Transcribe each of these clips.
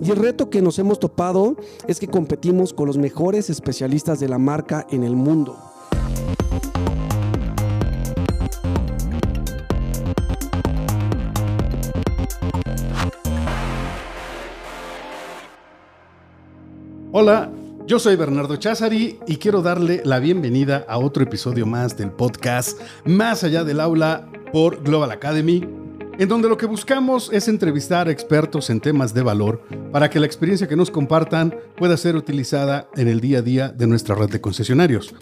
Y el reto que nos hemos topado es que competimos con los mejores especialistas de la marca en el mundo. Hola, yo soy Bernardo Cházari y quiero darle la bienvenida a otro episodio más del podcast Más allá del aula por Global Academy, en donde lo que buscamos es entrevistar expertos en temas de valor para que la experiencia que nos compartan pueda ser utilizada en el día a día de nuestra red de concesionarios.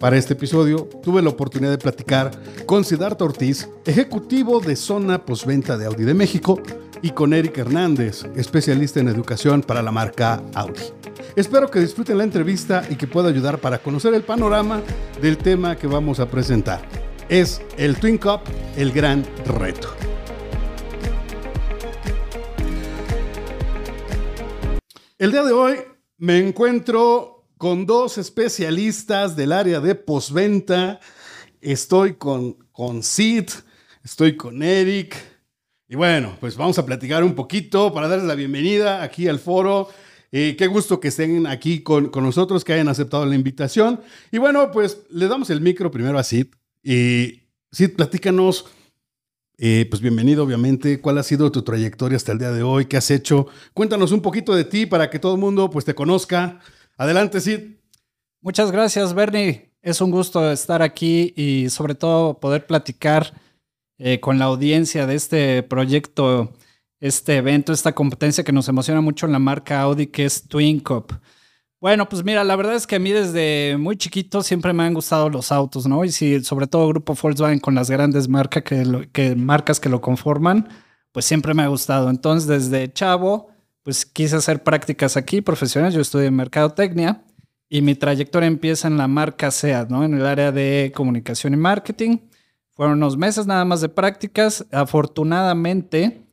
Para este episodio tuve la oportunidad de platicar con Siddhartha Ortiz, ejecutivo de zona postventa de Audi de México, y con Eric Hernández, especialista en educación para la marca Audi. Espero que disfruten la entrevista y que pueda ayudar para conocer el panorama del tema que vamos a presentar. Es el Twin Cup, el gran reto. El día de hoy me encuentro con dos especialistas del área de postventa. Estoy con, con Sid, estoy con Eric. Y bueno, pues vamos a platicar un poquito para darles la bienvenida aquí al foro. Eh, qué gusto que estén aquí con, nosotros, que hayan aceptado la invitación. Y bueno, pues le damos el micro primero a Sid. Y Sid, platícanos, eh, pues bienvenido obviamente, cuál ha sido tu trayectoria hasta el día de hoy, qué has hecho. Cuéntanos un poquito de ti para que todo el mundo pues te conozca. Adelante, Sid. Muchas gracias, Bernie. Es un gusto estar aquí y sobre todo poder platicar eh, con la audiencia de este proyecto este evento, esta competencia que nos emociona mucho en la marca Audi, que es Twin Cup. Bueno, pues mira, la verdad es que a mí desde muy chiquito siempre me han gustado los autos, ¿no? Y si, sobre todo Grupo Volkswagen con las grandes marcas que, que, marcas que lo conforman, pues siempre me ha gustado. Entonces, desde chavo, pues quise hacer prácticas aquí, profesionales. Yo estudié en Mercadotecnia y mi trayectoria empieza en la marca SEAT, ¿no? En el área de comunicación y marketing. Fueron unos meses nada más de prácticas. Afortunadamente,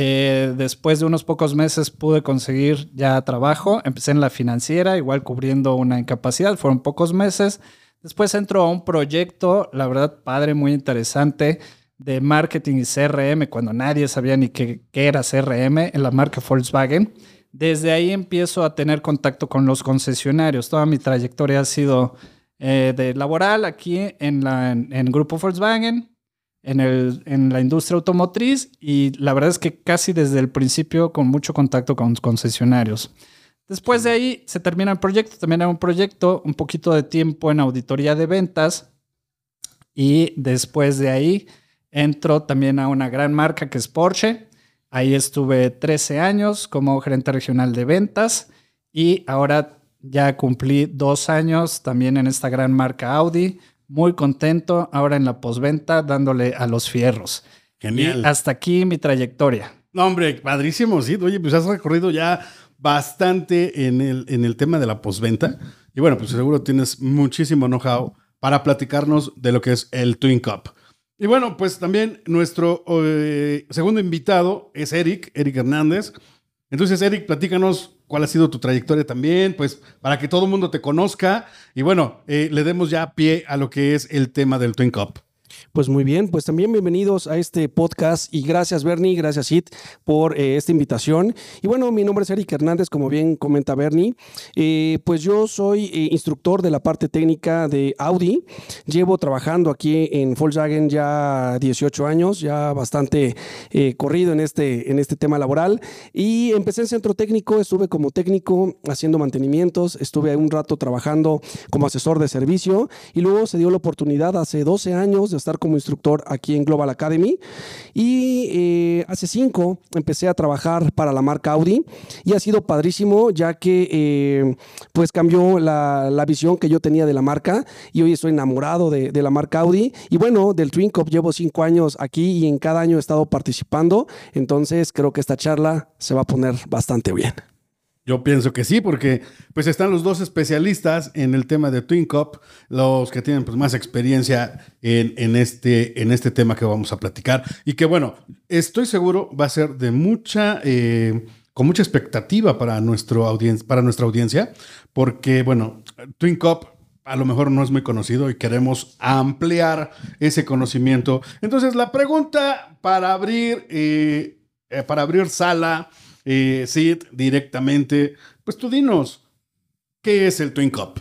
eh, después de unos pocos meses pude conseguir ya trabajo. Empecé en la financiera, igual cubriendo una incapacidad. Fueron pocos meses. Después entró a un proyecto, la verdad, padre, muy interesante, de marketing y CRM, cuando nadie sabía ni qué, era CRM en la marca Volkswagen. Desde ahí empiezo a tener contacto con los concesionarios. Toda mi trayectoria ha sido eh, de laboral aquí en, la, en Grupo Volkswagen, en, el, en la industria automotriz y la verdad es que casi desde el principio con mucho contacto con concesionarios. Después de ahí se termina el proyecto, también era un proyecto, un poquito de tiempo en auditoría de ventas y después de ahí entro también a una gran marca que es Porsche. Ahí estuve 13 años como gerente regional de ventas y ahora ya cumplí dos años también en esta gran marca Audi muy contento ahora en la posventa dándole a los fierros. Genial. hasta aquí mi trayectoria. No, hombre, padrísimo, sí. Oye, pues has recorrido ya bastante en el, en el tema de la posventa. Y bueno, pues seguro tienes muchísimo know-how para platicarnos de lo que es el Twin Cup. Y bueno, pues también nuestro eh, segundo invitado es Eric, Eric Hernández. Entonces, Eric, platícanos cuál ha sido tu trayectoria también, pues para que todo el mundo te conozca y bueno, eh, le demos ya pie a lo que es el tema del Twin Cup. Pues muy bien, pues también bienvenidos a este podcast y gracias Bernie, gracias Sid por eh, esta invitación. Y bueno, mi nombre es Eric Hernández, como bien comenta Bernie. Eh, pues yo soy eh, instructor de la parte técnica de Audi. Llevo trabajando aquí en Volkswagen ya 18 años, ya bastante corrido en este, en este tema laboral. Y empecé en centro técnico, estuve como técnico haciendo mantenimientos, estuve un rato trabajando como asesor de servicio y luego se dio la oportunidad hace 12 años de estar como instructor aquí en Global Academy. Y eh, hace cinco empecé a trabajar para la marca Audi y ha sido padrísimo ya que eh, pues cambió la, la, visión que yo tenía de la marca y hoy estoy enamorado de, de la marca Audi. Y bueno, del Twin Cup llevo cinco años aquí y en cada año he estado participando. Entonces creo que esta charla se va a poner bastante bien. Yo pienso que sí, porque pues están los dos especialistas en el tema de Twin Cup, los que tienen pues más experiencia en, este, en este tema que vamos a platicar. Y que bueno, estoy seguro va a ser de mucha, eh, con mucha expectativa para, nuestro para nuestra audiencia, porque bueno, Twin Cup a lo mejor no es muy conocido y queremos ampliar ese conocimiento. Entonces, la pregunta para abrir, eh, eh, para abrir sala eh, Sid, directamente, pues tú dinos, ¿qué es el Twin Cup?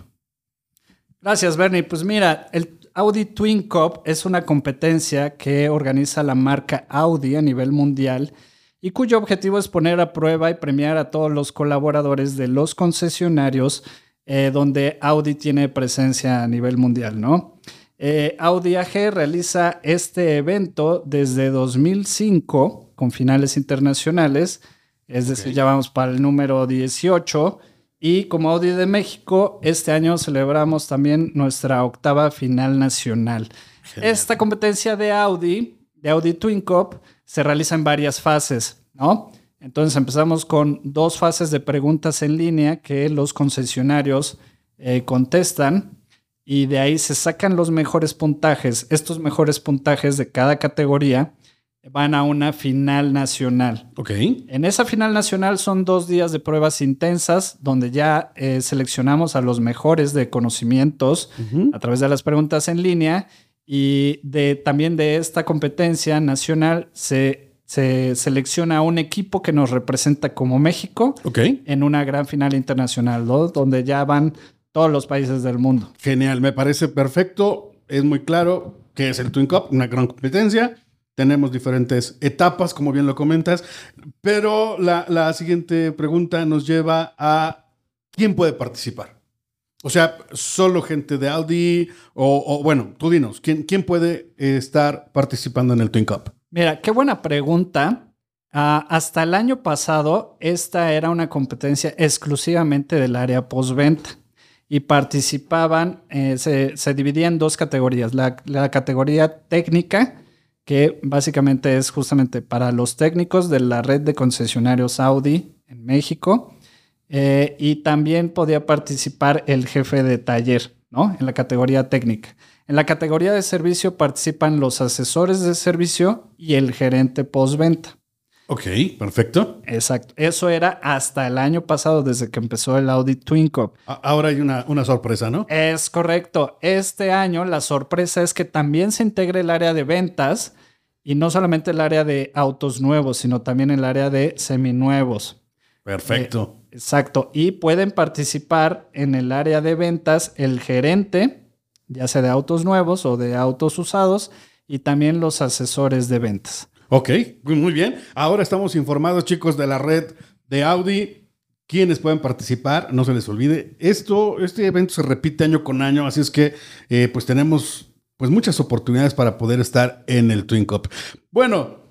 Gracias, Bernie. Pues mira, el Audi Twin Cup es una competencia que organiza la marca Audi a nivel mundial y cuyo objetivo es poner a prueba y premiar a todos los colaboradores de los concesionarios eh, donde Audi tiene presencia a nivel mundial, ¿no? Eh, Audi AG realiza este evento desde 2005 con finales internacionales, es decir, ya vamos para el número 18. Y como Audi de México, este año celebramos también nuestra octava final nacional. Esta competencia de Audi, de Audi Twin Cup, se realiza en varias fases, ¿no? Entonces empezamos con dos fases de preguntas en línea que los concesionarios eh, contestan y de ahí se sacan los mejores puntajes. Estos mejores puntajes de cada categoría van a una final nacional. Ok. En esa final nacional son dos días de pruebas intensas donde ya eh, seleccionamos a los mejores de conocimientos a través de las preguntas en línea y de, también de esta competencia nacional se, se selecciona a un equipo que nos representa como México Ok. en una gran final internacional, ¿no? donde ya van todos los países del mundo. Genial, me parece perfecto. Es muy claro que es el Twin Cup, una gran competencia. Tenemos diferentes etapas, como bien lo comentas, pero la, la siguiente pregunta nos lleva a quién puede participar. O sea, solo gente de Audi o, o, bueno, tú dinos, ¿quién, quién puede eh, estar participando en el Twin Cup? Mira, qué buena pregunta. Ah, hasta el año pasado, esta era una competencia exclusivamente del área postventa y participaban, eh, se, se dividía en dos categorías. La, la categoría técnica, que básicamente es justamente para los técnicos de la red de concesionarios Audi en México. eh, y también podía participar el jefe de taller, ¿no? En la categoría técnica. En la categoría de servicio participan los asesores de servicio y el gerente postventa. Ok, perfecto. Exacto. Eso era hasta el año pasado, desde que empezó el Audi Twin Cup. A- ahora hay una, una sorpresa, ¿no? Es correcto. Este año la sorpresa es que también se integre el área de ventas y no solamente el área de autos nuevos, sino también el área de seminuevos. Perfecto. Exacto. Y pueden participar en el área de ventas el gerente, ya sea de autos nuevos o de autos usados, y también los asesores de ventas. Ok, muy bien. Ahora estamos informados, chicos, de la red de Audi. Quienes pueden participar, no se les olvide. Esto, este evento se repite año con año, así es que eh, pues tenemos pues muchas oportunidades para poder estar en el Twin Cup. Bueno,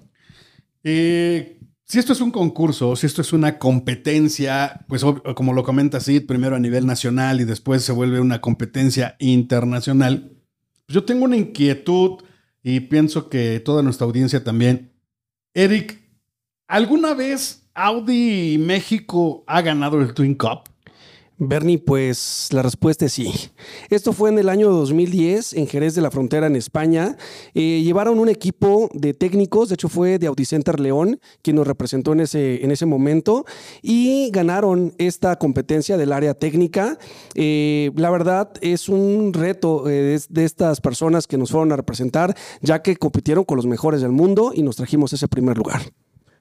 eh, si esto es un concurso, si esto es una competencia, pues como lo comenta Sid, primero a nivel nacional y después se vuelve una competencia internacional, pues yo tengo una inquietud y pienso que toda nuestra audiencia también. Eric, ¿alguna vez Audi México ha ganado el Twin Cup? Bernie, pues la respuesta es sí. Esto fue en el año 2010 en Jerez de la Frontera, en España. Eh, llevaron un equipo de técnicos, de hecho fue de Audicenter León, quien nos representó en ese, en ese momento, y ganaron esta competencia del área técnica. Eh, la verdad es un reto eh, de, de estas personas que nos fueron a representar, ya que compitieron con los mejores del mundo y nos trajimos ese primer lugar.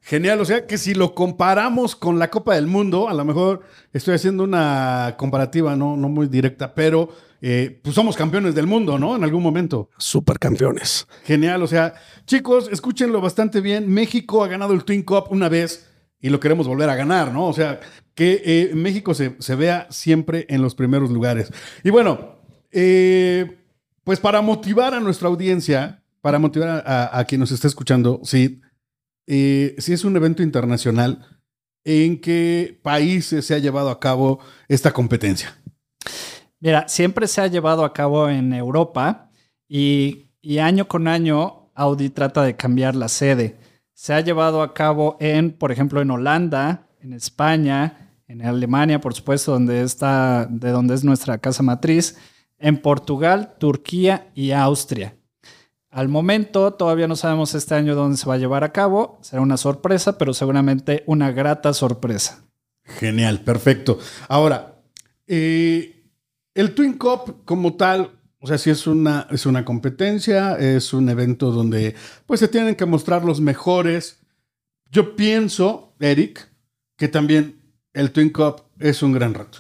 Genial, o sea que si lo comparamos con la Copa del Mundo, a lo mejor estoy haciendo una comparativa no, no muy directa, pero eh, pues somos campeones del mundo, ¿no? En algún momento. Supercampeones. Genial, o sea, chicos, escúchenlo bastante bien. México ha ganado el Twin Cup una vez y lo queremos volver a ganar, ¿no? O sea, que eh, México se, se vea siempre en los primeros lugares. Y bueno, eh, pues para motivar a nuestra audiencia, para motivar a, a- a quien nos está escuchando, sí, eh, si es un evento internacional, ¿en qué países se ha llevado a cabo esta competencia? Mira, siempre se ha llevado a cabo en Europa y, y año con año Audi trata de cambiar la sede. Se ha llevado a cabo en, por ejemplo, en Holanda, en España, en Alemania, por supuesto, donde está, de donde es nuestra casa matriz, en Portugal, Turquía y Austria. Al momento todavía no sabemos este año dónde se va a llevar a cabo. Será una sorpresa, pero seguramente una grata sorpresa. Genial, perfecto. Ahora, eh, el Twin Cup como tal, o sea, si es una, es una competencia, es un evento donde pues se tienen que mostrar los mejores. Yo pienso, Eric, que también el Twin Cup es un gran reto.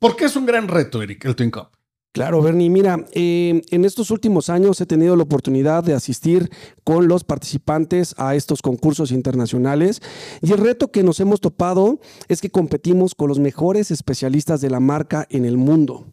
¿Por qué es un gran reto, Eric, el Twin Cup? Claro, Bernie, mira, eh, en estos últimos años he tenido la oportunidad de asistir con los participantes a estos concursos internacionales y el reto que nos hemos topado es que competimos con los mejores especialistas de la marca en el mundo.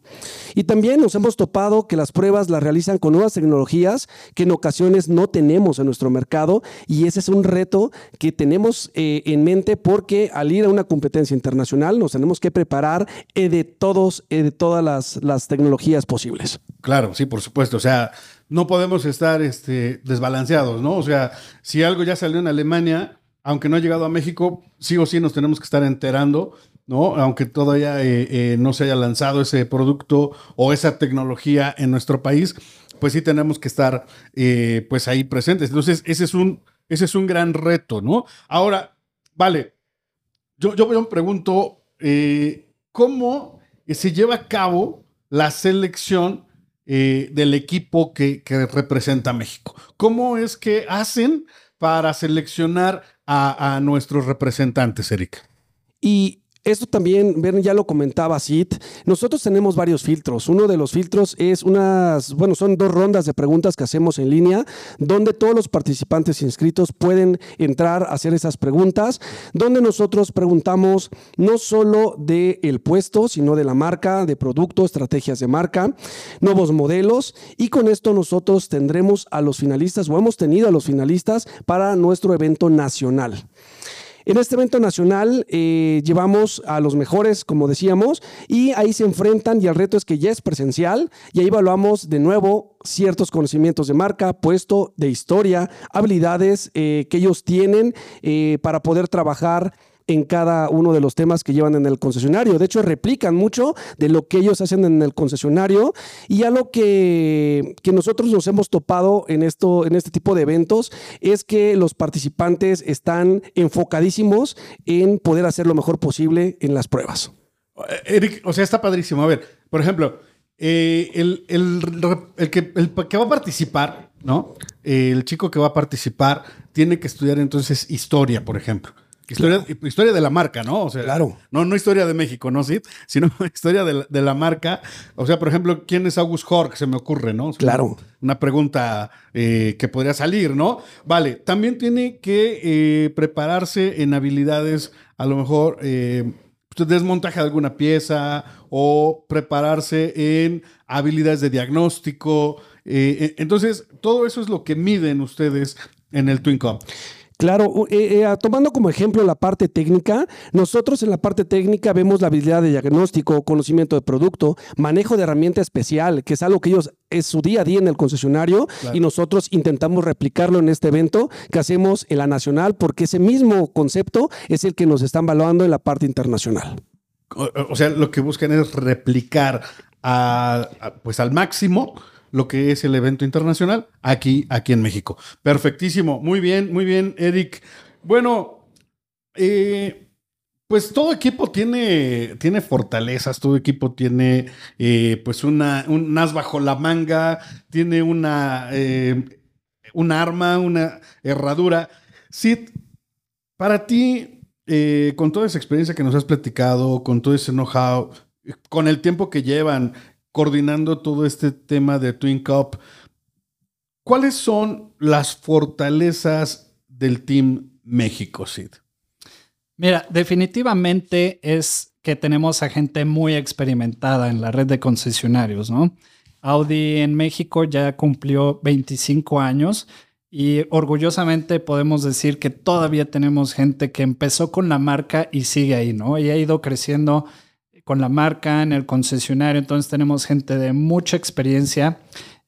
Y también nos hemos topado que las pruebas las realizan con nuevas tecnologías que en ocasiones no tenemos en nuestro mercado y ese es un reto que tenemos eh, en mente porque al ir a una competencia internacional nos tenemos que preparar eh, de, todos, de todas las, las tecnologías posibles. Claro, sí, por supuesto. O sea, no podemos estar este, desbalanceados, ¿no? O sea, si algo ya salió en Alemania, aunque no ha llegado a México, sí o sí nos tenemos que estar enterando, ¿no? Aunque todavía eh, eh, no se haya lanzado ese producto o esa tecnología en nuestro país, pues sí tenemos que estar eh, pues ahí presentes. Entonces, ese es un, ese es un gran reto, ¿no? Ahora, vale, yo, yo me pregunto, ¿cómo se lleva a cabo la selección eh, del equipo que, representa a México. ¿Cómo es que hacen para seleccionar a, a nuestros representantes, Erika? Y esto también, ya lo comentaba Sid, nosotros tenemos varios filtros. Uno de los filtros es unas, bueno, son dos rondas de preguntas que hacemos en línea, donde todos los participantes inscritos pueden entrar a hacer esas preguntas, donde nosotros preguntamos no solo del el puesto, sino de la marca, de producto, estrategias de marca, nuevos modelos, y con esto nosotros tendremos a los finalistas o hemos tenido a los finalistas para nuestro evento nacional. En este evento nacional eh, llevamos a los mejores, como decíamos, y ahí se enfrentan y el reto es que ya es presencial y ahí evaluamos de nuevo ciertos conocimientos de marca, puesto, de historia, habilidades eh, que ellos tienen eh, para poder trabajar en cada uno de los temas que llevan en el concesionario. De hecho, replican mucho de lo que ellos hacen en el concesionario y algo que, que nosotros nos hemos topado en, esto, en este tipo de eventos es que los participantes están enfocadísimos en poder hacer lo mejor posible en las pruebas. Eh, Eric, o sea, está padrísimo. A ver, por ejemplo, eh, el, que, el, que, va a participar, ¿no? el chico que va a participar tiene que estudiar entonces historia, por ejemplo. Historia, historia de la marca, ¿no? O sea, claro. No, no historia de México, ¿no, sí? Sino historia de la, marca. O sea, por ejemplo, ¿quién es August Hork? Se me ocurre, ¿no? claro. Una pregunta eh, que podría salir, ¿no? Vale, también tiene que eh, prepararse en habilidades, a lo mejor, eh, desmontaje de alguna pieza o prepararse en habilidades de diagnóstico. entonces, todo eso es lo que miden ustedes en el Twin Cup. Claro, eh, eh, tomando como ejemplo la parte técnica, nosotros en la parte técnica vemos la habilidad de diagnóstico, conocimiento de producto, manejo de herramienta especial, que es algo que ellos es su día a día en el concesionario y nosotros intentamos replicarlo en este evento que hacemos en la nacional porque ese mismo concepto es el que nos están evaluando en la parte internacional. O, sea, lo que buscan es replicar pues al máximo lo que es el evento internacional aquí, aquí en México. Perfectísimo. Muy bien, muy bien, Eric. Bueno, eh, pues todo equipo tiene, tiene fortalezas, todo equipo tiene eh, pues una, un as bajo la manga, tiene una, eh, arma, una herradura. Sid, para ti, con toda esa experiencia que nos has platicado, con todo ese know-how, con el tiempo que llevan, coordinando todo este tema de Twin Cup. ¿Cuáles son las fortalezas del Team México, Sid? Mira, definitivamente es que tenemos a gente muy experimentada en la red de concesionarios, ¿no? Audi en México ya cumplió 25 años y orgullosamente podemos decir que todavía tenemos gente que empezó con la marca y sigue ahí, ¿no? Y ha ido creciendo con la marca, en el concesionario, entonces tenemos gente de mucha experiencia.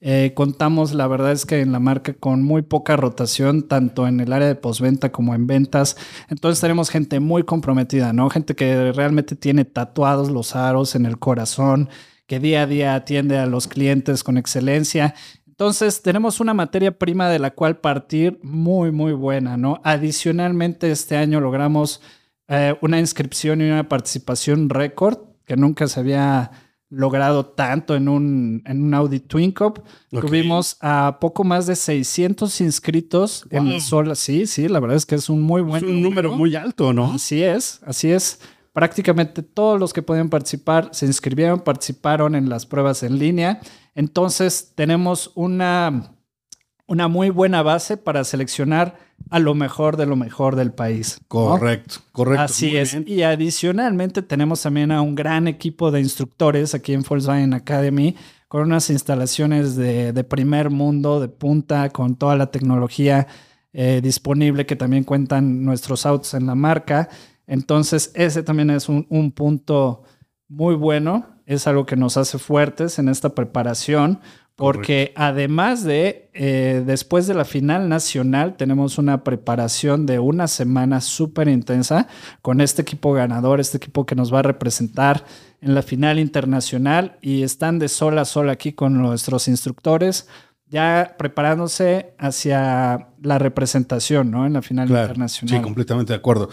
Eh, contamos, la verdad es que en la marca con muy poca rotación, tanto en el área de postventa como en ventas. Entonces tenemos gente muy comprometida, ¿no? Gente que realmente tiene tatuados los aros en el corazón, que día a día atiende a los clientes con excelencia. Entonces tenemos una materia prima de la cual partir muy, muy buena, ¿no? Adicionalmente, este año logramos eh, una inscripción y una participación récord que nunca se había logrado tanto en un, en un Audi Twin Cup. Tuvimos a poco más de 600 inscritos en el sola. Sí, sí, la verdad es que es un muy buen es un número muy alto, ¿no? Así es, así es. Prácticamente todos los que podían participar se inscribieron, participaron en las pruebas en línea. Entonces tenemos una, una muy buena base para seleccionar a lo mejor de lo mejor del país. ¿no? Correcto, correcto. Así es. bien. Y adicionalmente tenemos también a un gran equipo de instructores aquí en Volkswagen Academy con unas instalaciones de, de primer mundo, de punta, con toda la tecnología eh, disponible que también cuentan nuestros autos en la marca. Entonces, ese también es un, un punto muy bueno. Es algo que nos hace fuertes en esta preparación. Porque además de, eh, después de la final nacional, tenemos una preparación de una semana súper intensa con este equipo ganador, este equipo que nos va a representar en la final internacional y están de sol a sol aquí con nuestros instructores, ya preparándose hacia la representación, ¿no? En la final Claro, internacional. Sí, completamente de acuerdo.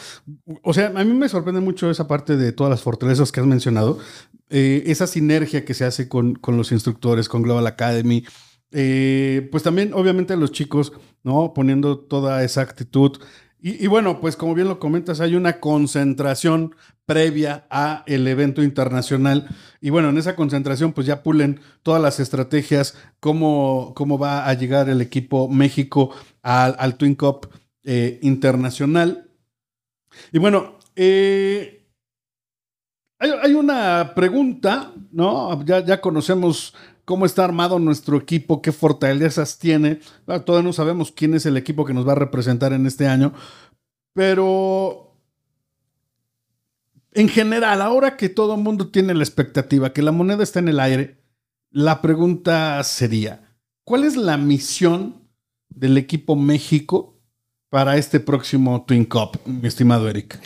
O sea, a mí me sorprende mucho esa parte de todas las fortalezas que has mencionado, eh, esa sinergia que se hace con, con los instructores, con Global Academy. Eh, pues también, obviamente, los chicos, ¿no? Poniendo toda esa actitud. Y, y bueno, pues como bien lo comentas, hay una concentración previa a el evento internacional. Y bueno, en esa concentración, pues ya pulen todas las estrategias, cómo, cómo va a llegar el equipo México al, al Twin Cup eh, internacional. Y bueno, eh, hay, hay una pregunta, ¿no? Ya, ya conocemos cómo está armado nuestro equipo, qué fortalezas tiene. Todavía no sabemos quién es el equipo que nos va a representar en este año, pero en general, ahora que todo el mundo tiene la expectativa, que la moneda está en el aire, la pregunta sería, ¿cuál es la misión del equipo México para este próximo Twin Cup, mi estimado Eric?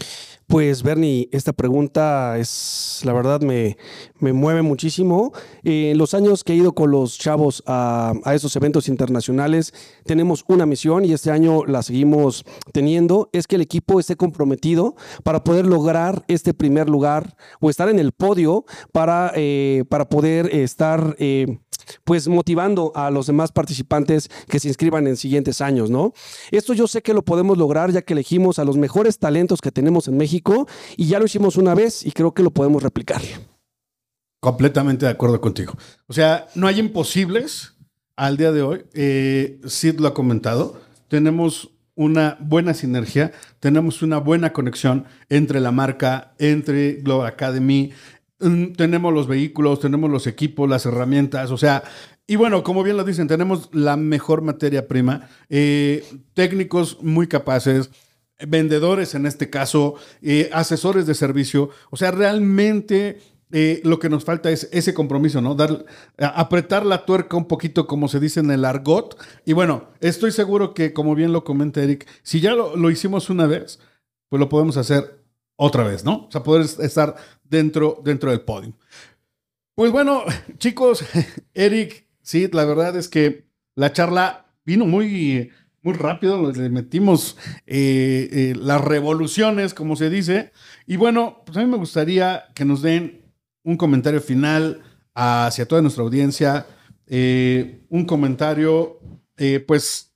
Pues Bernie, esta pregunta es, la verdad, me, me mueve muchísimo. Eh, los años que he ido con los chavos a, a esos eventos internacionales, tenemos una misión y este año la seguimos teniendo, es que el equipo esté comprometido para poder lograr este primer lugar o estar en el podio para, eh, para poder estar... eh, pues motivando a los demás participantes que se inscriban en siguientes años, ¿no? Esto yo sé que lo podemos lograr ya que elegimos a los mejores talentos que tenemos en México y ya lo hicimos una vez y creo que lo podemos replicar. Completamente de acuerdo contigo. O sea, no hay imposibles al día de hoy. Eh, Sid lo ha comentado. Tenemos una buena sinergia, tenemos una buena conexión entre la marca, entre Global Academy. Mm, Tenemos los vehículos, tenemos los equipos, las herramientas, o sea, y bueno, como bien lo dicen, tenemos la mejor materia prima, eh, técnicos muy capaces, vendedores en este caso, eh, asesores de servicio, o sea, realmente eh, lo que nos falta es ese compromiso, ¿no? Dar, apretar la tuerca un poquito, como se dice en el argot. Y bueno, estoy seguro que, como bien lo comenta Eric, si ya lo, lo hicimos una vez, pues lo podemos hacer otra vez, ¿no? O sea, poder estar dentro, dentro del podio. Pues bueno, chicos, Eric, sí, la verdad es que la charla vino muy, muy rápido, le metimos eh, eh, las revoluciones, como se dice. Y bueno, pues a mí me gustaría que nos den un comentario final hacia toda nuestra audiencia, eh, un comentario, pues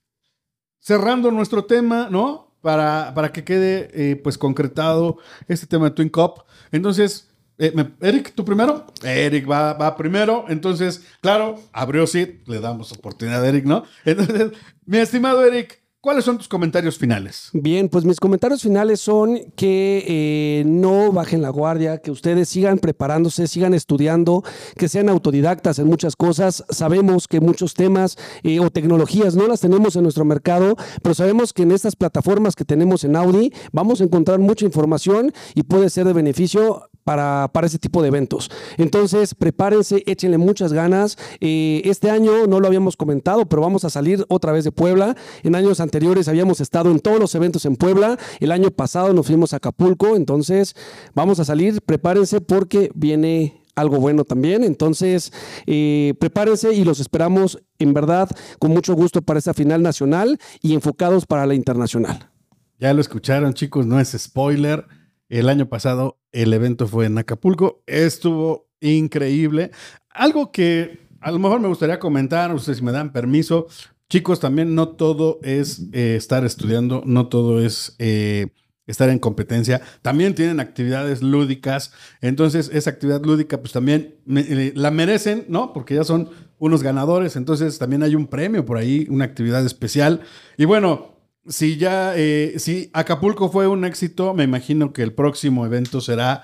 cerrando nuestro tema, ¿no? Para, para que quede pues concretado este tema de Twin Cup. Entonces, eh, Eric, ¿tú primero? Eric va, va primero. Entonces, claro, abrió Sid, le damos oportunidad a Eric, ¿no? Entonces, mi estimado Eric, ¿cuáles son tus comentarios finales? Bien, pues mis comentarios finales son que eh, no bajen la guardia, que ustedes sigan preparándose, sigan estudiando, que sean autodidactas en muchas cosas. Sabemos que muchos temas eh, o tecnologías no las tenemos en nuestro mercado, pero sabemos que en estas plataformas que tenemos en Audi vamos a encontrar mucha información y puede ser de beneficio para, para ese tipo de eventos. Entonces, prepárense, échenle muchas ganas. Eh, este año no lo habíamos comentado, pero vamos a salir otra vez de Puebla. En años anteriores habíamos estado en todos los eventos en Puebla. El año pasado nos fuimos a Acapulco. Entonces, vamos a salir, prepárense porque viene algo bueno también. Entonces, eh, prepárense y los esperamos en verdad con mucho gusto para esta final nacional y enfocados para la internacional. Ya lo escucharon, chicos, no es spoiler. El año pasado el evento fue en Acapulco, estuvo increíble. Algo que a lo mejor me gustaría comentar, ustedes si me dan permiso, chicos, también no todo es eh, estar estudiando, no todo es eh, estar en competencia, también tienen actividades lúdicas, entonces esa actividad lúdica pues también eh, la merecen, ¿no? Porque ya son unos ganadores, entonces también hay un premio por ahí, una actividad especial. Y bueno, si ya, si Acapulco fue un éxito, me imagino que el próximo evento será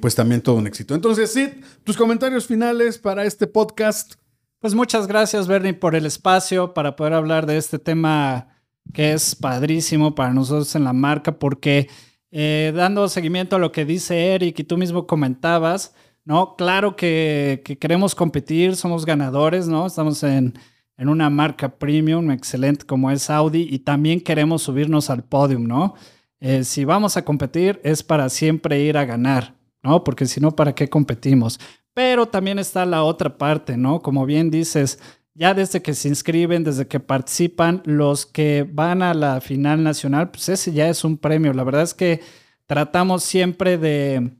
pues también todo un éxito. Entonces, Sid, tus comentarios finales para este podcast. Pues muchas gracias, Bernie, por el espacio para poder hablar de este tema que es padrísimo para nosotros en la marca, porque eh, dando seguimiento a lo que dice Eric y tú mismo comentabas, ¿no? Claro que, queremos competir, somos ganadores, ¿no? Estamos en, en, una marca premium excelente como es Audi y también queremos subirnos al podium, ¿no? Eh, si vamos a competir es para siempre ir a ganar, ¿no? Porque si no, ¿para qué competimos? Pero también está la otra parte, ¿no? Como bien dices, ya desde que se inscriben, desde que participan, los que van a la final nacional, pues ese ya es un premio. La verdad es que tratamos siempre de,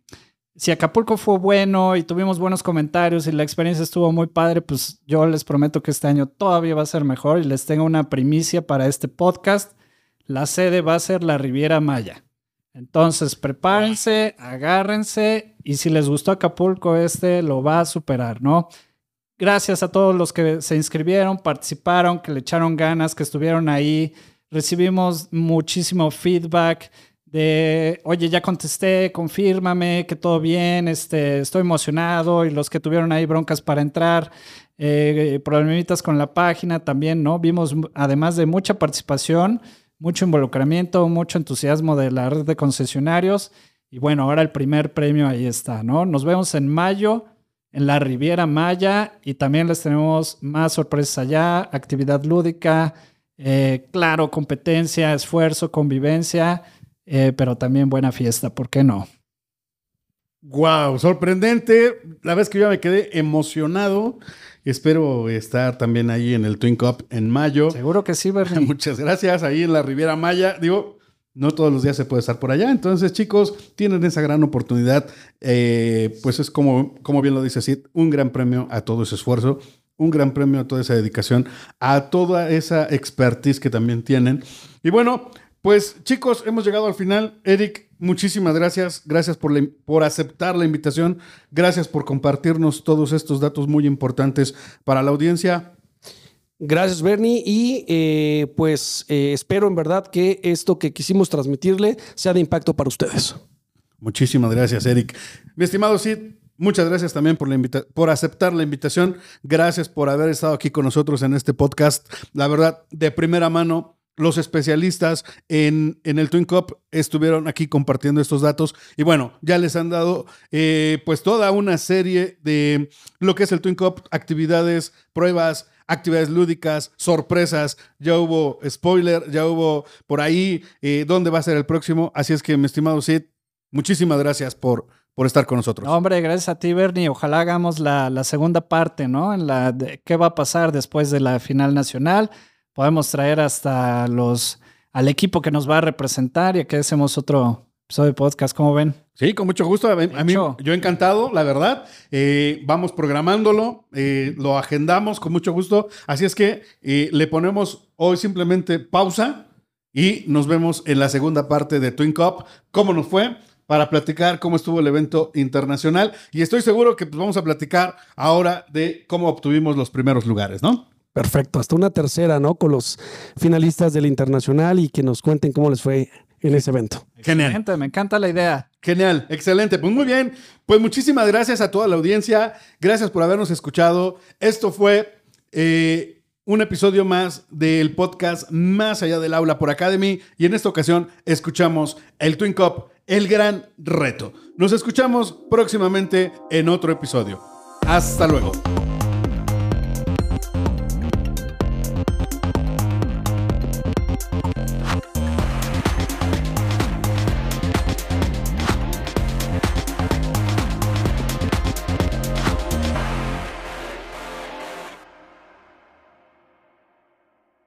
si Acapulco fue bueno y tuvimos buenos comentarios y la experiencia estuvo muy padre, pues yo les prometo que este año todavía va a ser mejor y les tengo una primicia para este podcast. La sede va a ser la Riviera Maya. Entonces, prepárense, agárrense y si les gustó Acapulco, este lo va a superar, ¿no? Gracias a todos los que se inscribieron, participaron, que le echaron ganas, que estuvieron ahí. Recibimos muchísimo feedback de, oye, ya contesté, confírmame que todo bien, este, estoy emocionado. Y los que tuvieron ahí broncas para entrar, eh, problemitas con la página también, ¿no? Vimos, además de mucha participación, mucho involucramiento, mucho entusiasmo de la red de concesionarios. Y bueno, ahora el primer premio ahí está, ¿no? Nos vemos en mayo en la Riviera Maya y también les tenemos más sorpresas allá, actividad lúdica, eh, claro, competencia, esfuerzo, convivencia, eh, pero también buena fiesta, ¿por qué no? Wow, sorprendente. La vez que yo me quedé emocionado. Espero estar también ahí en el Twin Cup en mayo. Seguro que sí, Bernie. Muchas gracias. Ahí en la Riviera Maya. Digo, no todos los días se puede estar por allá. Entonces, chicos, tienen esa gran oportunidad. Eh, pues es como, como bien lo dice Sid, un gran premio a todo ese esfuerzo, un gran premio a toda esa dedicación, a toda esa expertise que también tienen. Y bueno, pues chicos, hemos llegado al final. Eric, muchísimas gracias. Gracias por, por aceptar la invitación. Gracias por compartirnos todos estos datos muy importantes para la audiencia. Gracias, Bernie. Y eh, pues eh, espero en verdad que esto que quisimos transmitirle sea de impacto para ustedes. Muchísimas gracias, Eric. Mi estimado Sid, muchas gracias también por, la por aceptar la invitación. Gracias por haber estado aquí con nosotros en este podcast. La verdad, de primera mano, los especialistas en, en, el Twin Cup estuvieron aquí compartiendo estos datos y bueno, ya les han dado eh, pues toda una serie de lo que es el Twin Cup, actividades, pruebas, actividades lúdicas, sorpresas, ya hubo spoiler, ya hubo por ahí eh, dónde va a ser el próximo, así es que mi estimado Sid, muchísimas gracias por, por estar con nosotros. hombre, gracias a ti, Bernie. Ojalá hagamos la, la segunda parte, ¿no? En la de qué va a pasar después de la final nacional podemos traer hasta los al equipo que nos va a representar y que hacemos otro episodio de podcast, ¿cómo ven? Sí, con mucho gusto. A mí, yo encantado, la verdad. Eh, vamos programándolo, eh, lo agendamos con mucho gusto. Así es que eh, le ponemos hoy simplemente pausa y nos vemos en la segunda parte de Twin Cup. ¿Cómo nos fue? Para platicar cómo estuvo el evento internacional. Y estoy seguro que pues, vamos a platicar ahora de cómo obtuvimos los primeros lugares, ¿no? Perfecto, hasta una tercera, ¿no? Con los finalistas del internacional y que nos cuenten cómo les fue en ese evento. Genial. me encanta la idea. Genial, excelente. Pues muy bien. Pues muchísimas gracias a toda la audiencia. Gracias por habernos escuchado. Esto fue eh, un episodio más del podcast Más allá del aula por Academy. Y en esta ocasión escuchamos el Twin Cup, el gran reto. Nos escuchamos próximamente en otro episodio. Hasta luego.